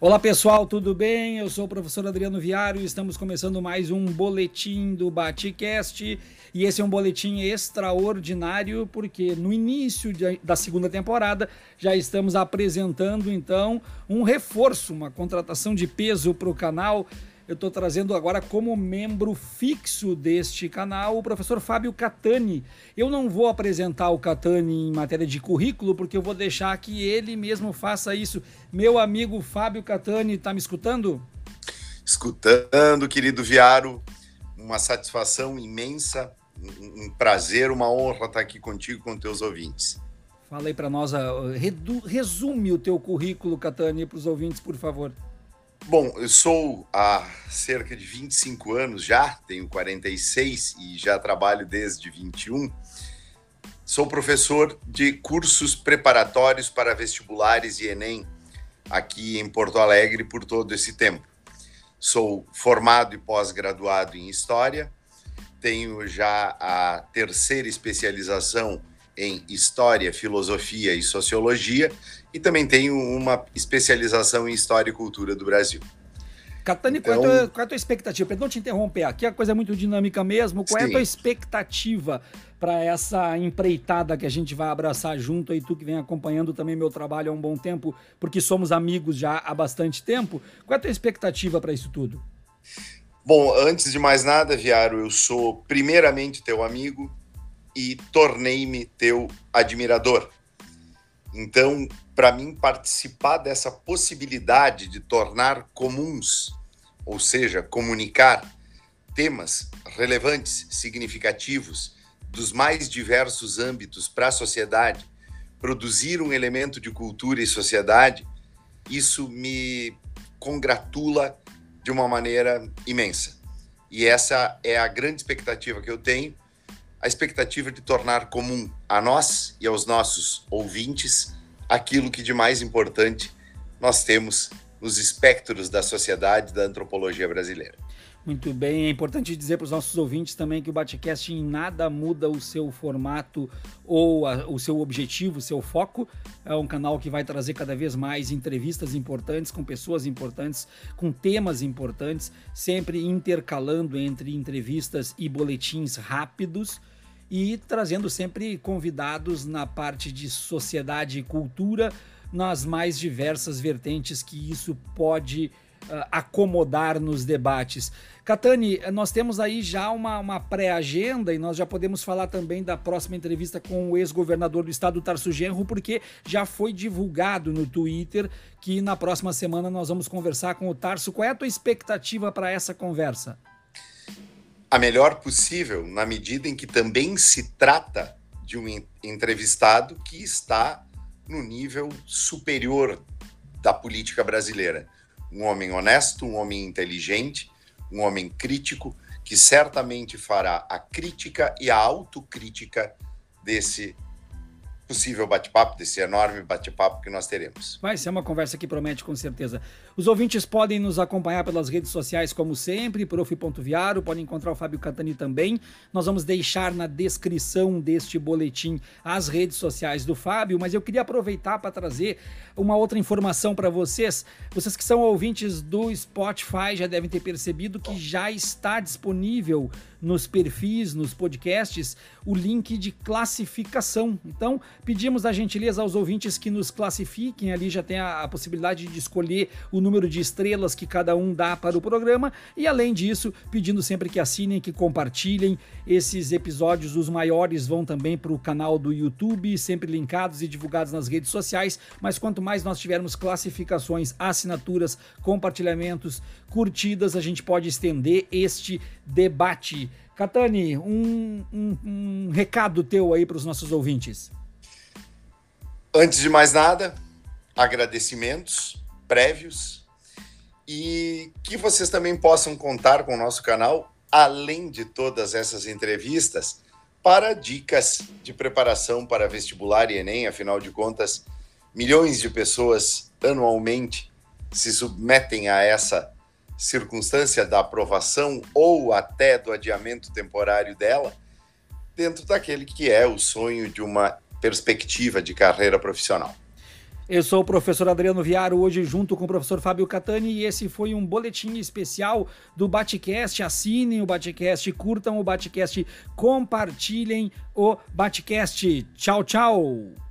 Olá pessoal, tudo bem? Eu sou o professor Adriano Viário e estamos começando mais um boletim do Batcast. E esse é um boletim extraordinário porque no início de, da segunda temporada já estamos apresentando então um reforço, uma contratação de peso para o canal eu estou trazendo agora como membro fixo deste canal o professor Fábio Catani. Eu não vou apresentar o Catani em matéria de currículo, porque eu vou deixar que ele mesmo faça isso. Meu amigo Fábio Catani, está me escutando? Escutando, querido Viaro. Uma satisfação imensa, um prazer, uma honra estar aqui contigo, com teus ouvintes. Fala aí para nós, resume o teu currículo, Catani, para os ouvintes, por favor. Bom, eu sou há cerca de 25 anos já, tenho 46 e já trabalho desde 21. Sou professor de cursos preparatórios para vestibulares e Enem aqui em Porto Alegre por todo esse tempo. Sou formado e pós-graduado em História, tenho já a terceira especialização em História, Filosofia e Sociologia e também tenho uma especialização em História e Cultura do Brasil. Catani, então, qual, é a tua, então- qual é a tua expectativa? Perdão te interromper, aqui a coisa é muito dinâmica mesmo. Qual sim. é a tua expectativa para essa empreitada que a gente vai abraçar junto aí, tu que vem acompanhando também meu trabalho há um bom tempo, porque somos amigos já há bastante tempo. Qual é a tua expectativa para isso tudo? Bom, antes de mais nada, Viaro, eu sou primeiramente teu amigo e tornei-me teu admirador. Então, para mim, participar dessa possibilidade de tornar comuns, ou seja, comunicar temas relevantes, significativos, dos mais diversos âmbitos para a sociedade, produzir um elemento de cultura e sociedade, isso me congratula de uma maneira imensa. E essa é a grande expectativa que eu tenho a expectativa de tornar comum a nós e aos nossos ouvintes aquilo que de mais importante nós temos nos espectros da sociedade da antropologia brasileira. Muito bem, é importante dizer para os nossos ouvintes também que o Batcast em nada muda o seu formato ou a, o seu objetivo, o seu foco. É um canal que vai trazer cada vez mais entrevistas importantes com pessoas importantes, com temas importantes, sempre intercalando entre entrevistas e boletins rápidos e trazendo sempre convidados na parte de sociedade e cultura, nas mais diversas vertentes que isso pode acomodar nos debates. Catani, nós temos aí já uma, uma pré-agenda e nós já podemos falar também da próxima entrevista com o ex-governador do estado, Tarso Genro, porque já foi divulgado no Twitter que na próxima semana nós vamos conversar com o Tarso. Qual é a tua expectativa para essa conversa? A melhor possível, na medida em que também se trata de um entrevistado que está no nível superior da política brasileira um homem honesto, um homem inteligente, um homem crítico, que certamente fará a crítica e a autocrítica desse possível bate-papo, desse enorme bate-papo que nós teremos. Vai ser uma conversa que promete com certeza. Os ouvintes podem nos acompanhar pelas redes sociais, como sempre, prof.viaro, podem encontrar o Fábio Catani também. Nós vamos deixar na descrição deste boletim as redes sociais do Fábio, mas eu queria aproveitar para trazer uma outra informação para vocês. Vocês que são ouvintes do Spotify já devem ter percebido que já está disponível nos perfis, nos podcasts, o link de classificação. Então, pedimos a gentileza aos ouvintes que nos classifiquem, ali já tem a, a possibilidade de escolher o número de estrelas que cada um dá para o programa e além disso, pedindo sempre que assinem, que compartilhem esses episódios, os maiores vão também para o canal do YouTube, sempre linkados e divulgados nas redes sociais, mas quanto mais nós tivermos classificações, assinaturas, compartilhamentos, curtidas, a gente pode estender este debate. Catani, um, um, um recado teu aí para os nossos ouvintes. Antes de mais nada, agradecimentos prévios e que vocês também possam contar com o nosso canal, além de todas essas entrevistas, para dicas de preparação para vestibular e Enem, afinal de contas, milhões de pessoas anualmente se submetem a essa circunstância da aprovação ou até do adiamento temporário dela, dentro daquele que é o sonho de uma perspectiva de carreira profissional. Eu sou o professor Adriano Viaro, hoje junto com o professor Fábio Catani, e esse foi um boletim especial do Batcast. Assinem o Batcast, curtam o Batcast, compartilhem o Batcast. Tchau, tchau!